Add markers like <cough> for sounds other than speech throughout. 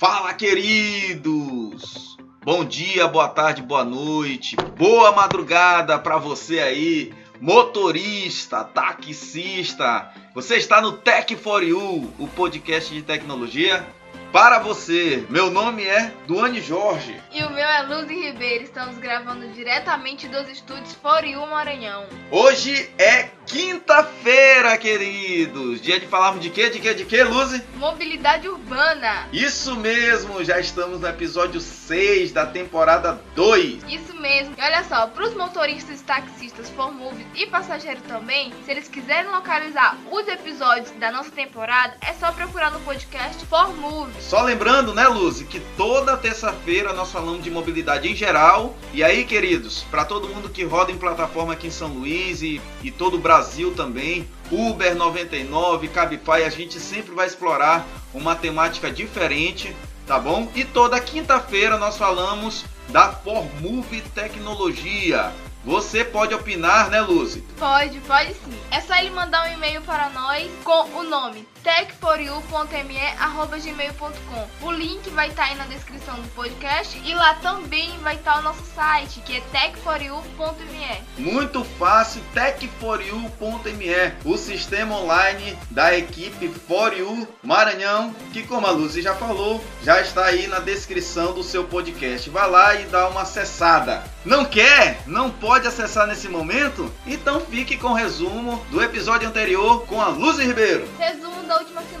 Fala, queridos! Bom dia, boa tarde, boa noite, boa madrugada para você aí, motorista, taxista. Você está no Tech for You, o podcast de tecnologia para você. Meu nome é Duane Jorge. E o meu é Luzi Ribeiro. Estamos gravando diretamente dos estúdios Foriú Maranhão. Hoje é quinta-feira, queridos. Dia de falarmos de quê? De quê? De quê, Luzi? Mobilidade urbana. Isso mesmo, já estamos no episódio 6 da temporada 2. Isso mesmo. E olha só, para os motoristas, taxistas, formove e passageiros também, se eles quiserem localizar os episódios da nossa temporada, é só procurar no podcast Formove. Só lembrando, né, Luzi, que toda terça-feira nós falamos de mobilidade em geral. E aí, queridos, para todo mundo que roda em plataforma aqui em São Luís e, e todo o Brasil também, Uber 99, Cabify, a gente sempre vai explorar uma temática diferente, tá bom? E toda quinta-feira nós falamos da Formove Tecnologia. Você pode opinar, né, Luzi? Pode, pode sim. É só ele mandar um e-mail para nós com o nome techforyou.me@gmail.com. O link vai estar tá aí na descrição do podcast e lá também vai estar tá o nosso site, que é techforyou.me. Muito fácil, techforyou.me, o sistema online da equipe For You Maranhão, que como a Luzi já falou, já está aí na descrição do seu podcast. Vai lá e dá uma acessada. Não quer? Não pode acessar nesse momento? Então fique com o resumo do episódio anterior com a Luzi Ribeiro. Resumo da última semana.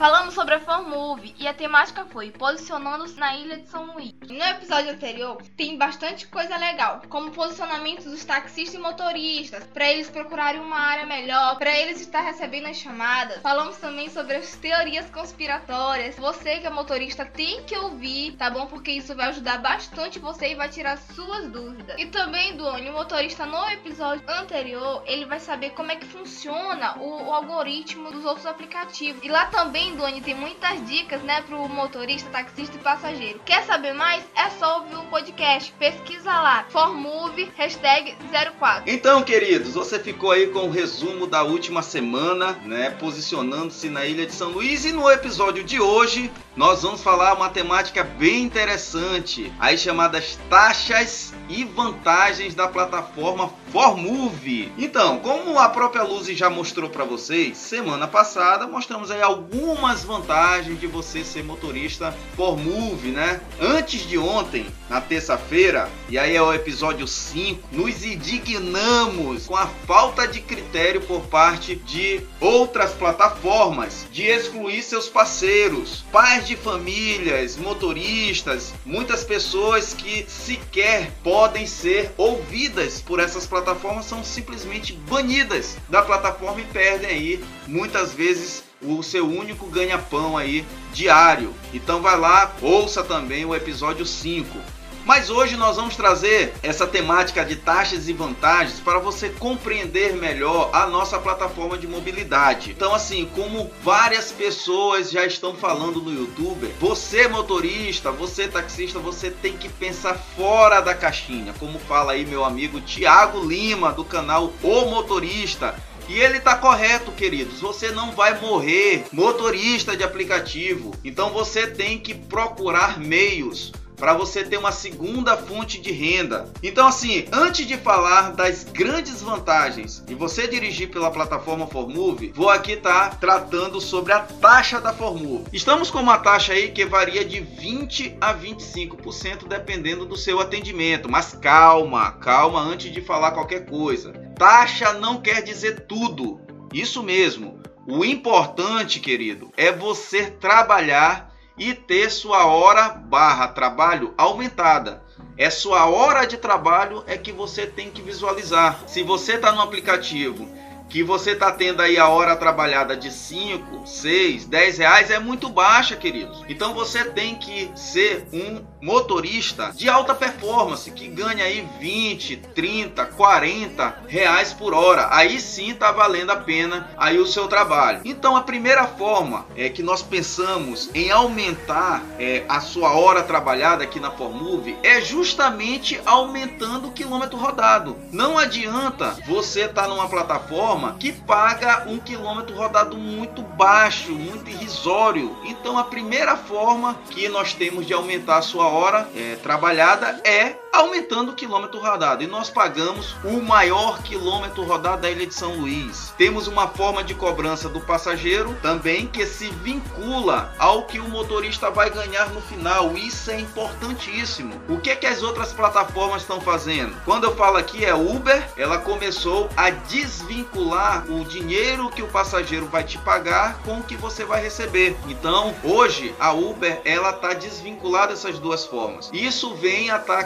Falamos sobre a ForMove e a temática foi posicionando-se na ilha de São Luís. No episódio anterior tem bastante coisa legal, como posicionamento dos taxistas e motoristas, para eles procurarem uma área melhor, para eles estar recebendo as chamadas. Falamos também sobre as teorias conspiratórias. Você que é motorista tem que ouvir, tá bom? Porque isso vai ajudar bastante você e vai tirar suas dúvidas. E também, Duane, o motorista no episódio anterior, ele vai saber como é que funciona o, o algoritmo dos outros aplicativos. E lá também Duane tem muitas dicas, né, pro motorista, taxista e passageiro. Quer saber mais? É só ouvir o podcast. Pesquisa lá, formove, hashtag 04. Então, queridos, você ficou aí com o resumo da última semana, né, posicionando-se na Ilha de São Luís. E no episódio de hoje, nós vamos falar uma temática bem interessante, aí chamadas taxas e vantagens da plataforma Formove. Então, como a própria Luz já mostrou para vocês, semana passada mostramos aí algumas vantagens de você ser motorista Formove, né? Antes de ontem, na terça-feira, e aí é o episódio 5, nos indignamos com a falta de critério por parte de outras plataformas de excluir seus parceiros, pais de famílias, motoristas, muitas pessoas que sequer podem ser ouvidas por essas plataformas são simplesmente banidas da plataforma e perdem aí muitas vezes o seu único ganha-pão aí diário. Então vai lá, ouça também o episódio 5. Mas hoje nós vamos trazer essa temática de taxas e vantagens para você compreender melhor a nossa plataforma de mobilidade. Então, assim, como várias pessoas já estão falando no YouTube, você motorista, você taxista, você tem que pensar fora da caixinha, como fala aí meu amigo Tiago Lima do canal O Motorista. E ele tá correto, queridos. Você não vai morrer motorista de aplicativo. Então você tem que procurar meios para você ter uma segunda fonte de renda. Então, assim, antes de falar das grandes vantagens de você dirigir pela plataforma Formove, vou aqui estar tá tratando sobre a taxa da Formove. Estamos com uma taxa aí que varia de 20 a 25% dependendo do seu atendimento. Mas calma, calma antes de falar qualquer coisa. Taxa não quer dizer tudo. Isso mesmo. O importante, querido, é você trabalhar e ter sua hora barra trabalho aumentada. É sua hora de trabalho é que você tem que visualizar. Se você está no aplicativo que você está tendo aí a hora trabalhada de 5, 6, 10 reais é muito baixa, queridos. Então você tem que ser um motorista de alta performance que ganha aí 20, 30, 40 reais por hora. Aí sim está valendo a pena aí o seu trabalho. Então a primeira forma é que nós pensamos em aumentar é, a sua hora trabalhada aqui na Formove é justamente aumentando o quilômetro rodado. Não adianta você estar tá numa plataforma que paga um quilômetro rodado muito baixo, muito irrisório. Então a primeira forma que nós temos de aumentar a sua hora é, trabalhada é aumentando o quilômetro rodado. E nós pagamos o maior quilômetro rodado da ilha de São Luís. Temos uma forma de cobrança do passageiro também que se vincula ao que o motorista vai ganhar no final. Isso é importantíssimo. O que é que as outras plataformas estão fazendo? Quando eu falo aqui é Uber, ela começou a desvincular o dinheiro que o passageiro vai te pagar com o que você vai receber. Então, hoje a Uber ela está desvinculada dessas duas formas. Isso vem a estar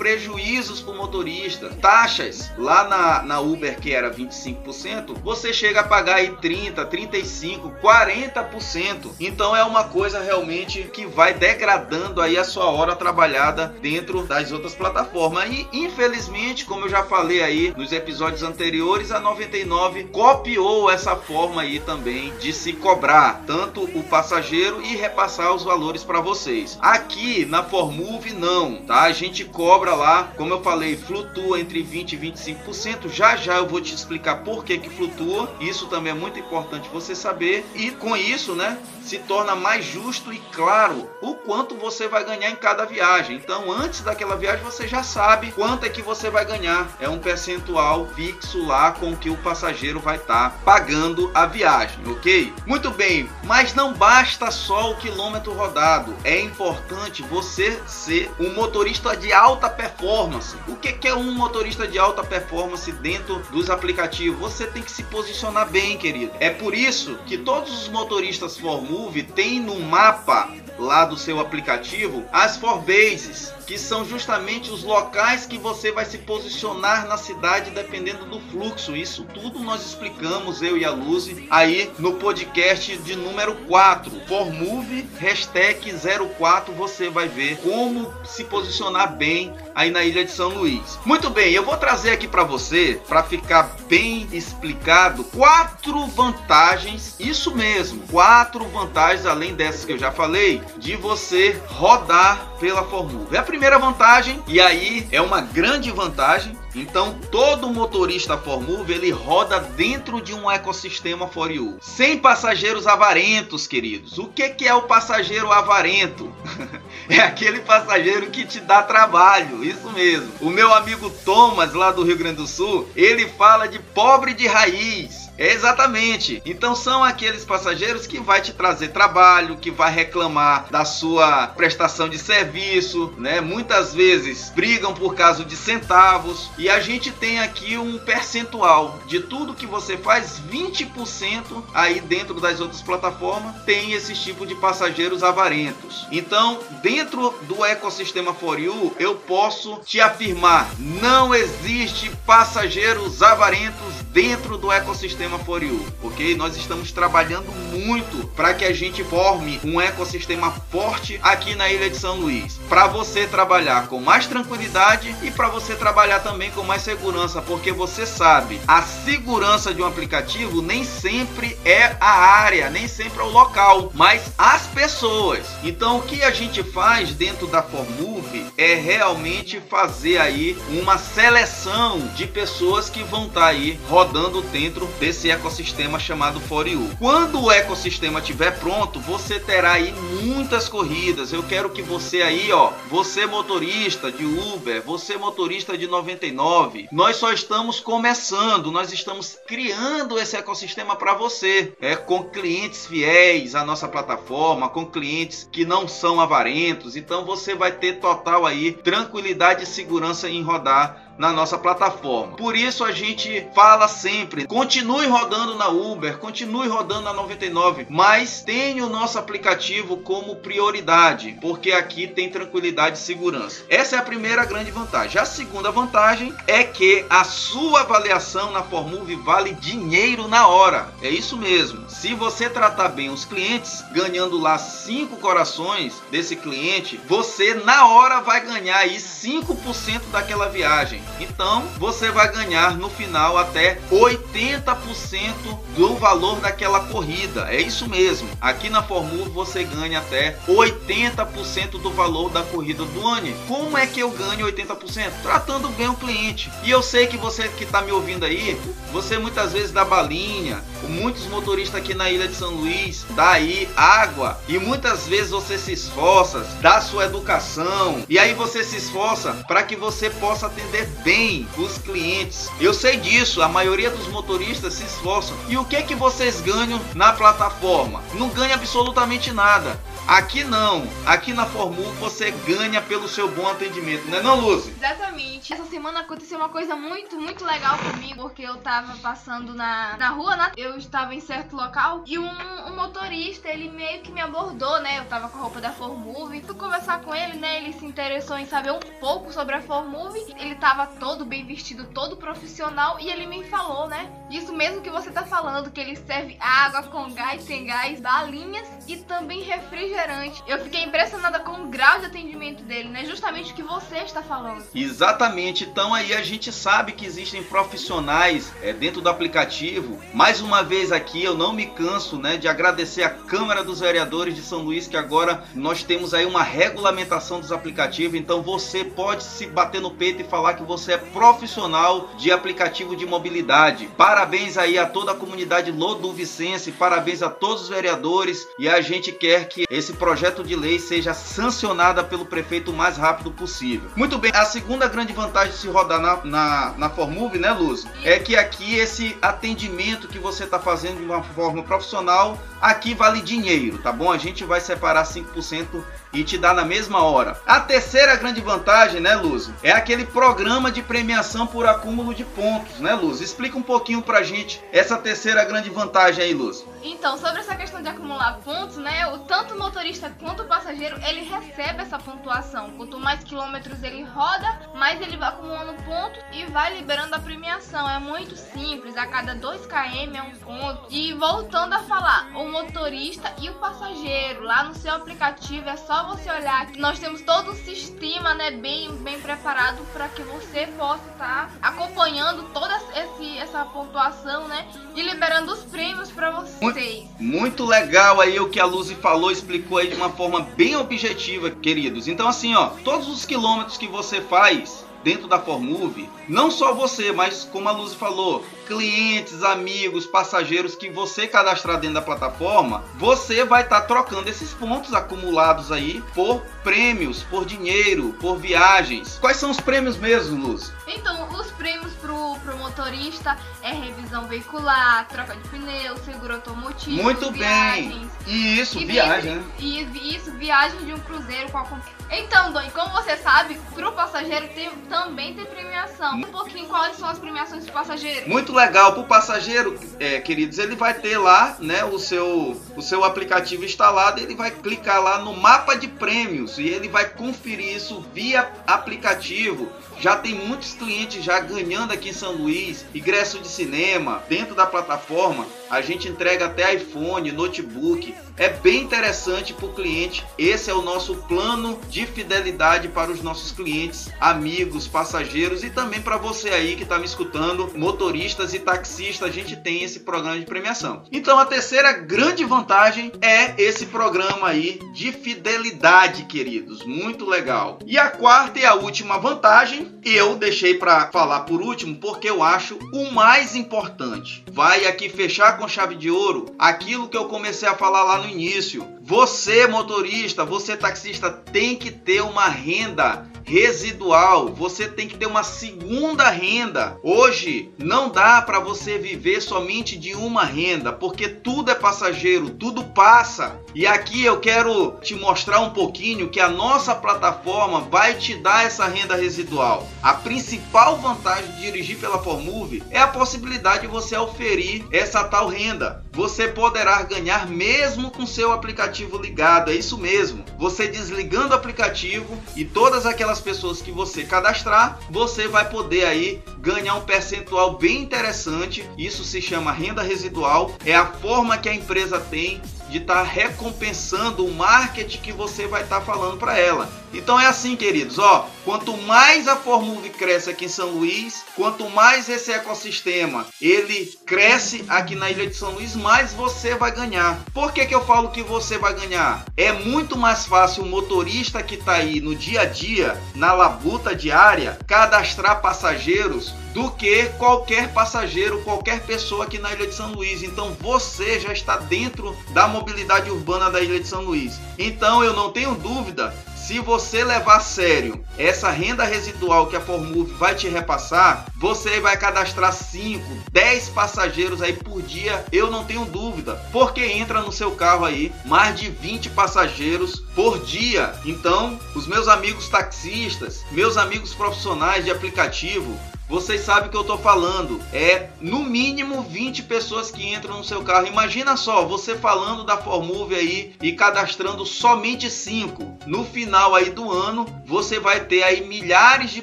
prejuízos para o motorista. Taxas lá na, na Uber que era 25%, você chega a pagar aí 30, 35, 40%. Então é uma coisa realmente que vai degradando aí a sua hora trabalhada dentro das outras plataformas. E infelizmente, como eu já falei aí nos episódios anteriores, a 99 copiou essa forma aí também de se cobrar tanto o passageiro e repassar os valores para vocês. Aqui na Formove não, tá? A gente cobra lá, como eu falei, flutua entre 20 e 25%. Já já eu vou te explicar por que que flutua. Isso também é muito importante você saber e com isso, né, se torna mais justo e claro o quanto você vai ganhar em cada viagem. Então, antes daquela viagem, você já sabe quanto é que você vai ganhar. É um percentual fixo lá com que o passageiro vai estar tá pagando a viagem, ok? Muito bem, mas não basta só o quilômetro rodado. É importante você ser um motorista de alta performance. O que é um motorista de alta performance dentro dos aplicativos? Você tem que se posicionar bem, querido. É por isso que todos os motoristas formam Move tem no mapa lá do seu aplicativo as for bases, que são justamente os locais que você vai se posicionar na cidade dependendo do fluxo. Isso tudo nós explicamos, eu e a Luzi, aí no podcast de número 4. For Move, hashtag 04, você vai ver como se posicionar bem aí na ilha de São Luís. Muito bem, eu vou trazer aqui para você, para ficar bem explicado, quatro vantagens, isso mesmo, quatro vantagens, além dessas que eu já falei, de você rodar pela Formula. É a primeira vantagem, e aí é uma grande vantagem. Então, todo motorista Formove ele roda dentro de um ecossistema For You, sem passageiros avarentos, queridos. O que, que é o passageiro avarento? <laughs> é aquele passageiro que te dá trabalho, isso mesmo. O meu amigo Thomas, lá do Rio Grande do Sul, ele fala de pobre de raiz. Exatamente. Então são aqueles passageiros que vai te trazer trabalho, que vai reclamar da sua prestação de serviço, né? Muitas vezes brigam por causa de centavos e a gente tem aqui um percentual de tudo que você faz, 20% aí dentro das outras plataformas tem esse tipo de passageiros avarentos. Então, dentro do ecossistema For You, eu posso te afirmar, não existe passageiros avarentos dentro do ecossistema sistema For You, ok? Nós estamos trabalhando muito para que a gente forme um ecossistema forte aqui na Ilha de São Luís, para você trabalhar com mais tranquilidade e para você trabalhar também com mais segurança, porque você sabe, a segurança de um aplicativo nem sempre é a área, nem sempre é o local, mas as pessoas. Então, o que a gente faz dentro da Formove é realmente fazer aí uma seleção de pessoas que vão estar tá aí rodando dentro desse esse ecossistema chamado For You. Quando o ecossistema estiver pronto, você terá aí muitas corridas. Eu quero que você aí, ó, você motorista de Uber, você motorista de 99, nós só estamos começando, nós estamos criando esse ecossistema para você, é com clientes fiéis à nossa plataforma, com clientes que não são avarentos. Então você vai ter total aí tranquilidade e segurança em rodar na nossa plataforma. Por isso a gente fala sempre: continue rodando na Uber, continue rodando na 99, mas tenha o nosso aplicativo como prioridade, porque aqui tem tranquilidade e segurança. Essa é a primeira grande vantagem. A segunda vantagem é que a sua avaliação na Formove vale dinheiro na hora. É isso mesmo. Se você tratar bem os clientes, ganhando lá cinco corações desse cliente, você na hora vai ganhar aí 5% daquela viagem. Então você vai ganhar no final até 80% do valor daquela corrida. É isso mesmo. Aqui na Formula você ganha até 80% do valor da corrida do ano. Como é que eu ganho 80%? Tratando bem o cliente. E eu sei que você que está me ouvindo aí, você muitas vezes dá balinha, muitos motoristas aqui na ilha de São Luís dá aí água e muitas vezes você se esforça, dá sua educação e aí você se esforça para que você possa atender bem os clientes. Eu sei disso, a maioria dos motoristas se esforçam. E o que é que vocês ganham na plataforma? Não ganha absolutamente nada. Aqui não. Aqui na Formul você ganha pelo seu bom atendimento, né não? Exatamente. Essa semana aconteceu uma coisa muito, muito legal comigo, porque eu tava passando na, na rua, né? Eu estava em certo local e um, um motorista, ele meio que me abordou, né? Eu tava com a roupa da Formove. Fui conversar com ele, né? Ele se interessou em saber um pouco sobre a Formove. Ele tava todo bem vestido, todo profissional e ele me falou, né? Isso mesmo que você tá falando, que ele serve água com gás, sem gás, balinhas e também refrigerante refrigerante. Eu fiquei impressionada com o grau de atendimento dele, né? Justamente o que você está falando. Exatamente. Então aí a gente sabe que existem profissionais é, dentro do aplicativo. Mais uma vez aqui eu não me canso, né, de agradecer a Câmara dos Vereadores de São Luís que agora nós temos aí uma regulamentação dos aplicativos. Então você pode se bater no peito e falar que você é profissional de aplicativo de mobilidade. Parabéns aí a toda a comunidade loduvicense, parabéns a todos os vereadores e a gente quer que esse projeto de lei seja sancionada pelo prefeito o mais rápido possível. Muito bem, a segunda grande vantagem de se rodar na, na, na Formove, né, Luz? É que aqui esse atendimento que você está fazendo de uma forma profissional, aqui vale dinheiro, tá bom? A gente vai separar 5% e te dá na mesma hora. A terceira grande vantagem, né, Luz, é aquele programa de premiação por acúmulo de pontos, né, Luz? Explica um pouquinho pra gente essa terceira grande vantagem aí, Luz. Então, sobre essa questão de acumular pontos, né, o tanto o motorista quanto o passageiro, ele recebe essa pontuação. Quanto mais quilômetros ele roda, mais ele vai acumulando pontos e vai liberando a premiação. É muito simples, a cada 2 km é um ponto. E voltando a falar, o motorista e o passageiro, lá no seu aplicativo é só você olhar que nós temos todo um sistema, né, bem, bem preparado para que você possa estar tá acompanhando toda esse, essa pontuação, né, e liberando os prêmios para vocês. Muito, muito legal aí o que a Luzi falou, explicou aí de uma forma bem objetiva, queridos. Então assim, ó, todos os quilômetros que você faz dentro da Formove, não só você, mas como a Luz falou, clientes, amigos, passageiros que você cadastrar dentro da plataforma, você vai estar tá trocando esses pontos acumulados aí por prêmios, por dinheiro, por viagens. Quais são os prêmios mesmo, Luz? Então, os prêmios pro, pro motorista é revisão veicular, troca de pneu, seguro automotivo, Muito viagens, bem. E isso, e viagem, né? E isso, viagem de um cruzeiro com a Então, Doni, como você sabe, pro passageiro tem, também tem premiação. Um pouquinho quais são as premiações pro passageiro? Muito legal. Pro passageiro, é, queridos, ele vai ter lá, né, o seu, o seu aplicativo instalado, ele vai clicar lá no mapa de prêmios e ele vai conferir isso via aplicativo. Já tem muitos clientes já ganhando aqui em São Luís, ingresso de cinema, dentro da plataforma, a gente entrega até iPhone, notebook. É bem interessante para o cliente. Esse é o nosso plano de fidelidade para os nossos clientes, amigos, passageiros e também para você aí que está me escutando, motoristas e taxistas. A gente tem esse programa de premiação. Então a terceira grande vantagem é esse programa aí de fidelidade, queridos. Muito legal. E a quarta e a última vantagem eu deixei para falar por último porque eu acho o mais importante. Vai aqui fechar com chave de ouro aquilo que eu comecei a falar lá no início. Você, motorista, você taxista, tem que ter uma renda residual. Você tem que ter uma segunda renda. Hoje não dá para você viver somente de uma renda, porque tudo é passageiro, tudo passa. E aqui eu quero te mostrar um pouquinho que a nossa plataforma vai te dar essa renda residual. A principal vantagem de dirigir pela Formove é a possibilidade de você oferir essa tal renda. Você poderá ganhar mesmo com seu aplicativo ligado, é isso mesmo. Você desligando o aplicativo e todas aquelas pessoas que você cadastrar, você vai poder aí ganhar um percentual bem interessante. Isso se chama renda residual, é a forma que a empresa tem de estar tá recompensando o marketing que você vai estar tá falando para ela. Então é assim, queridos, ó, quanto mais a Formove cresce aqui em São Luís, quanto mais esse ecossistema ele cresce aqui na Ilha de São Luís, mais você vai ganhar. Por que, que eu falo que você vai ganhar? É muito mais fácil o motorista que está aí no dia a dia, na labuta diária, cadastrar passageiros do que qualquer passageiro, qualquer pessoa aqui na Ilha de São Luís. Então você já está dentro da mobilidade urbana da Ilha de São Luís. Então eu não tenho dúvida se você levar a sério essa renda residual que a Formove vai te repassar, você vai cadastrar 5, 10 passageiros aí por dia, eu não tenho dúvida, porque entra no seu carro aí mais de 20 passageiros por dia. Então, os meus amigos taxistas, meus amigos profissionais de aplicativo, vocês sabem o que eu estou falando. É no mínimo 20 pessoas que entram no seu carro. Imagina só, você falando da Formove aí e cadastrando somente 5. No final aí do ano, você vai ter aí milhares de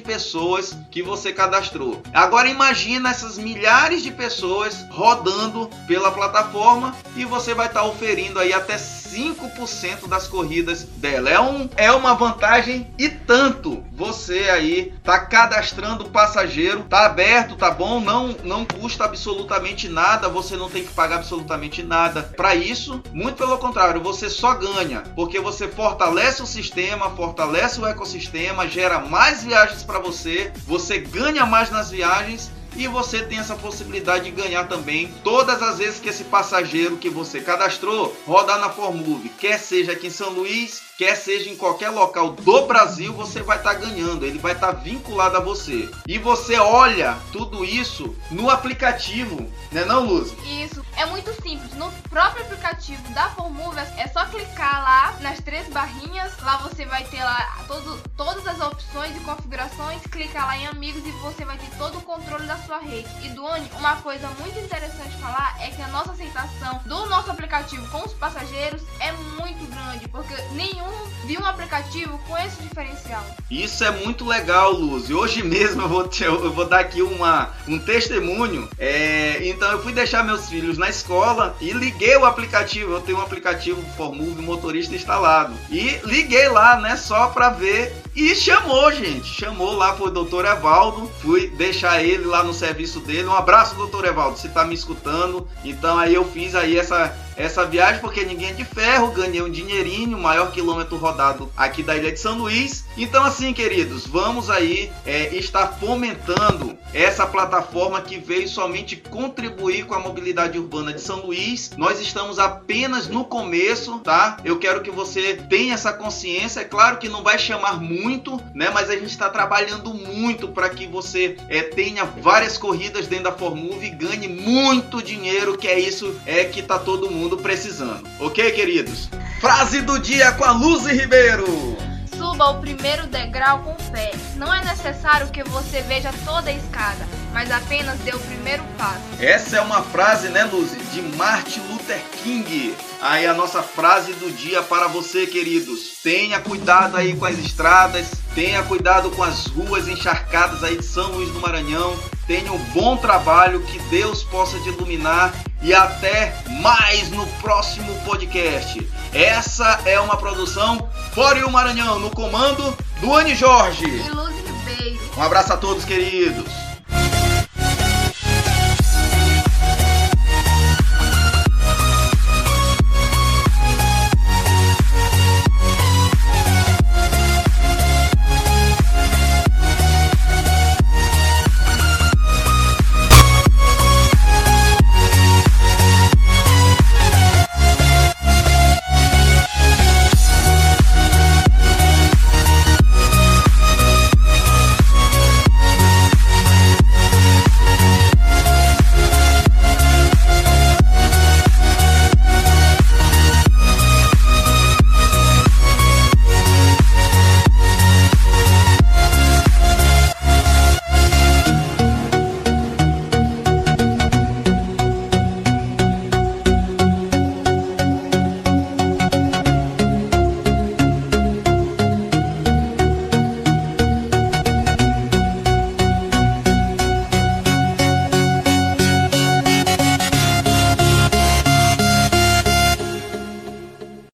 pessoas que você cadastrou. Agora imagina essas milhares de pessoas rodando pela plataforma e você vai estar tá oferindo aí até 5% das corridas dela. É, um, é uma vantagem e tanto você aí tá cadastrando passageiro, tá aberto, tá bom? Não, não custa absolutamente nada, você não tem que pagar absolutamente nada para isso. Muito pelo contrário, você só ganha porque você fortalece o sistema, fortalece o ecossistema, gera mais viagens para você, você ganha mais nas viagens e você tem essa possibilidade de ganhar também todas as vezes que esse passageiro que você cadastrou rodar na Formove, quer seja aqui em São Luís, quer seja em qualquer local do Brasil, você vai estar tá ganhando, ele vai estar tá vinculado a você. E você olha tudo isso no aplicativo, né não, Luz? Isso, é muito simples. No próprio aplicativo da Formove é só clicar lá nas três barrinhas, lá você vai ter lá todo, todas as opções e configurações, clicar lá em amigos e você vai ter todo o controle da sua rede. E Duane, uma coisa muito interessante falar é que a nossa aceitação do nosso aplicativo com os passageiros é muito grande, porque nenhum vi um aplicativo com esse diferencial. Isso é muito legal, Luz. E hoje mesmo eu vou, te, eu vou dar aqui uma, um testemunho. É, então eu fui deixar meus filhos na escola e liguei o aplicativo. Eu tenho um aplicativo Formove Motorista instalado. E liguei lá, né, só para ver. E chamou, gente. Chamou lá pro doutor Evaldo. Fui deixar ele lá no serviço dele. Um abraço, doutor Evaldo, se tá me escutando. Então aí eu fiz aí essa essa viagem porque ninguém é de ferro, ganhei um dinheirinho, maior quilômetro rodado aqui da Ilha de São Luís. Então assim, queridos, vamos aí é, estar fomentando essa plataforma que veio somente contribuir com a mobilidade urbana de São Luís. Nós estamos apenas no começo, tá? Eu quero que você tenha essa consciência. É claro que não vai chamar muito, né? Mas a gente está trabalhando muito para que você é, tenha várias corridas dentro da Formove e ganhe muito dinheiro, que é isso é que tá todo mundo mundo precisando. Ok, queridos? Frase do dia com a Luz Ribeiro. Suba o primeiro degrau com fé. Não é necessário que você veja toda a escada, mas apenas dê o primeiro passo. Essa é uma frase, né, Luz, de Martin Luther King. Aí a nossa frase do dia para você, queridos. Tenha cuidado aí com as estradas, tenha cuidado com as ruas encharcadas aí de São Luís do Maranhão. Tenha um bom trabalho, que Deus possa te iluminar e até mais no próximo podcast. Essa é uma produção Fora o Maranhão, no comando do Anne Jorge. E Luz Ribeiro. Um abraço a todos, queridos.